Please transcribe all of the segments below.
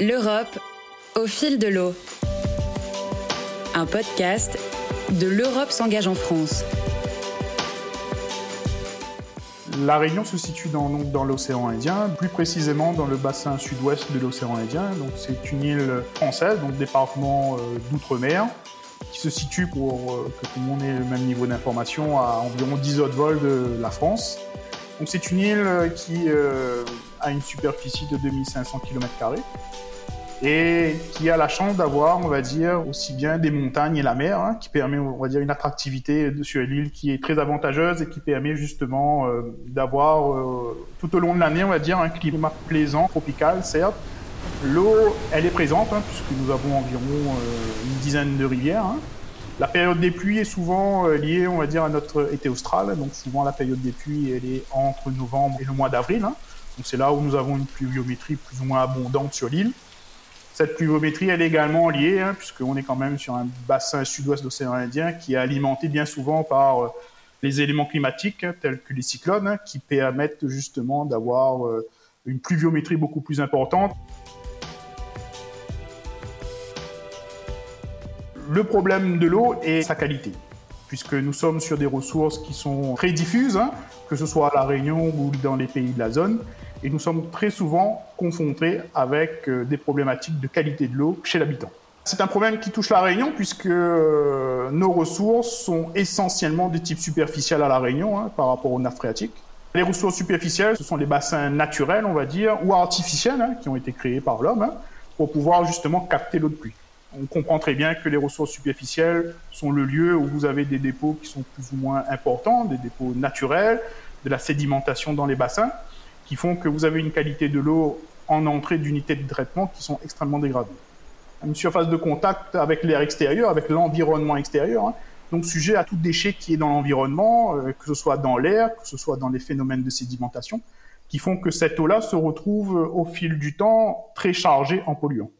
L'Europe au fil de l'eau. Un podcast de l'Europe s'engage en France. La Réunion se situe dans, l'océan Indien, plus précisément dans le bassin sud-ouest de l'océan Indien. C'est une île française, donc département euh, d'outre-mer, qui se situe pour euh, que tout le monde ait le même niveau d'information à environ 10 autres vols de la France. Donc c'est une île qui euh, a une superficie de 2500 km et qui a la chance d'avoir, on va dire, aussi bien des montagnes et la mer, hein, qui permet, on va dire, une attractivité sur l'île qui est très avantageuse et qui permet justement euh, d'avoir euh, tout au long de l'année, on va dire, un climat plaisant, tropical, certes. L'eau, elle est présente, hein, puisque nous avons environ une dizaine de rivières. Hein. La période des pluies est souvent euh, liée, on va dire, à notre été austral. Donc souvent la période des pluies, elle est entre novembre et le mois d'avril. Hein. C'est là où nous avons une pluviométrie plus ou moins abondante sur l'île. Cette pluviométrie, est également liée, hein, puisqu'on est quand même sur un bassin sud-ouest de l'océan Indien qui est alimenté bien souvent par euh, les éléments climatiques hein, tels que les cyclones, qui permettent justement d'avoir euh, une pluviométrie beaucoup plus importante. Le problème de l'eau est sa qualité, puisque nous sommes sur des ressources qui sont très diffuses, hein, que ce soit à La Réunion ou dans les pays de la zone, et nous sommes très souvent confrontés avec euh, des problématiques de qualité de l'eau chez l'habitant. C'est un problème qui touche la Réunion puisque euh, nos ressources sont essentiellement de type superficiel à la Réunion hein, par rapport aux nappes phréatiques. Les ressources superficielles, ce sont les bassins naturels, on va dire, ou artificiels, hein, qui ont été créés par l'homme, pour pouvoir justement capter l'eau de pluie on comprend très bien que les ressources superficielles sont le lieu où vous avez des dépôts qui sont plus ou moins importants, des dépôts naturels, de la sédimentation dans les bassins, qui font que vous avez une qualité de l'eau en entrée d'unités de traitement qui sont extrêmement dégradées. Une surface de contact avec l'air extérieur, avec l'environnement extérieur, hein, donc sujet à tout déchet qui est dans l'environnement, euh, que ce soit dans l'air, que ce soit dans les phénomènes de sédimentation, qui font que cette eau-là se retrouve au fil du temps très chargée en polluants.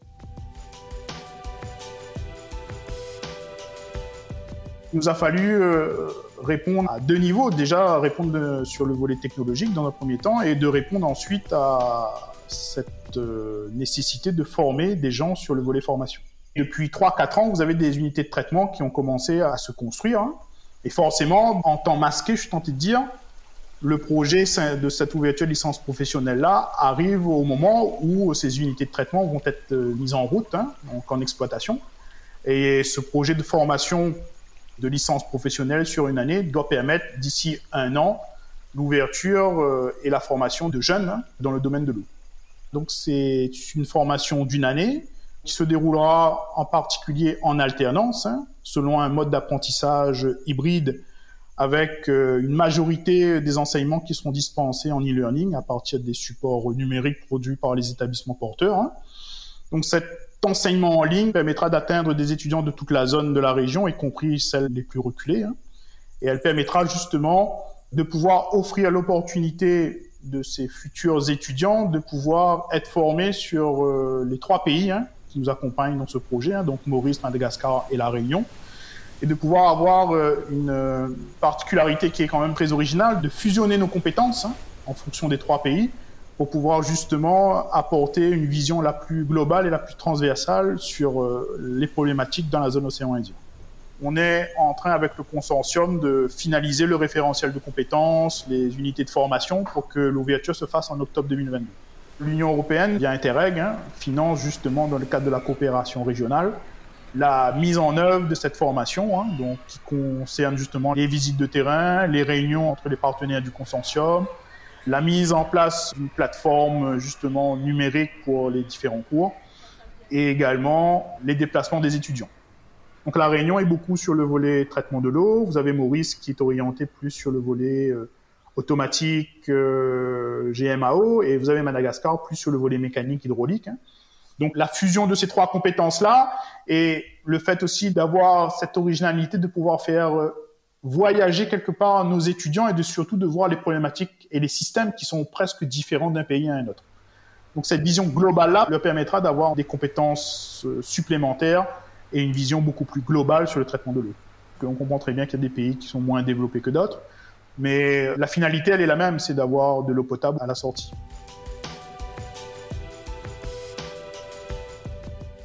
Il nous a fallu euh, répondre à deux niveaux. Déjà, répondre sur le volet technologique dans un premier temps et de répondre ensuite à cette euh, nécessité de former des gens sur le volet formation. Depuis 3-4 ans, vous avez des unités de traitement qui ont commencé à se construire. Hein. Et forcément, en temps masqué, je suis tenté de dire, le projet de cette ouverture de licence professionnelle-là arrive au moment où ces unités de traitement vont être euh, mises en route, hein, donc en exploitation. Et ce projet de formation de licence professionnelle sur une année doit permettre d'ici un an l'ouverture euh, et la formation de jeunes hein, dans le domaine de l'eau. Donc c'est une formation d'une année qui se déroulera en particulier en alternance, hein, selon un mode d'apprentissage hybride avec euh, une majorité des enseignements qui seront dispensés en e-learning à partir des supports numériques produits par les établissements porteurs. Hein. Donc cette enseignement en ligne permettra d'atteindre des étudiants de toute la zone de la région, y compris celles les plus reculées. Hein. Et elle permettra justement de pouvoir offrir l'opportunité de ces futurs étudiants de pouvoir être formés sur euh, les trois pays hein, qui nous accompagnent dans ce projet, hein, donc Maurice, Madagascar et la Réunion, et de pouvoir avoir euh, une euh, particularité qui est quand même très originale, de fusionner nos compétences en fonction des trois pays pour pouvoir justement apporter une vision la plus globale et la plus transversale sur euh, les problématiques dans la zone océan Indien. On est en train avec le consortium de finaliser le référentiel de compétences, les unités de formation pour que l'ouverture se fasse en octobre 2022. L'Union européenne, via Interreg, hein, finance justement dans le cadre de la coopération régionale la mise en œuvre de cette formation, hein, donc qui concerne justement les visites de terrain, les réunions entre les partenaires du consortium, la mise en place d'une plateforme justement numérique pour les différents cours et également les déplacements des étudiants. Donc la Réunion est beaucoup sur le volet traitement de l'eau. Vous avez Maurice qui est orienté plus sur le volet euh, automatique euh, GMAO et vous avez Madagascar plus sur le volet mécanique hydraulique. Hein. Donc la fusion de ces trois compétences-là et le fait aussi d'avoir cette originalité de pouvoir faire euh, voyager quelque part nos étudiants et de surtout de voir les problématiques et les systèmes qui sont presque différents d'un pays à un autre. Donc cette vision globale-là leur permettra d'avoir des compétences euh, supplémentaires et une vision beaucoup plus globale sur le traitement de l'eau. On comprend très bien qu'il y a des pays qui sont moins développés que d'autres, mais la finalité, elle est la même, c'est d'avoir de l'eau potable à la sortie.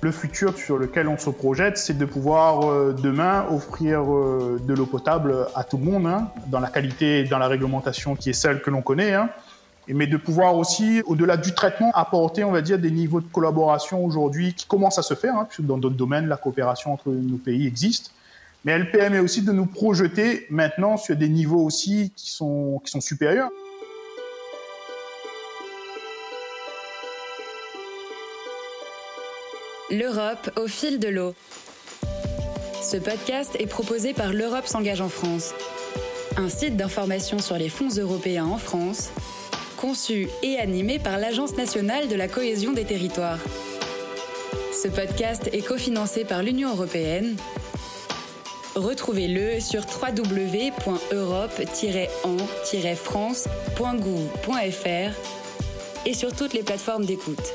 Le futur sur lequel on se projette, c'est de pouvoir euh, demain offrir euh, de l'eau potable à tout le monde, hein, dans la qualité et dans la réglementation qui est celle que l'on connaît. Hein, mais de pouvoir aussi, au-delà du traitement, apporter, on va dire, des niveaux de collaboration aujourd'hui qui commencent à se faire, hein, puisque dans d'autres domaines, la coopération entre nos pays existe. Mais elle permet aussi de nous projeter maintenant sur des niveaux aussi qui sont, qui sont supérieurs. L'Europe au fil de l'eau. Ce podcast est proposé par L'Europe s'engage en France, un site d'information sur les fonds européens en France, conçu et animé par l'Agence nationale de la cohésion des territoires. Ce podcast est cofinancé par l'Union européenne. Retrouvez-le sur www.europe-en-france.gouv.fr et sur toutes les plateformes d'écoute.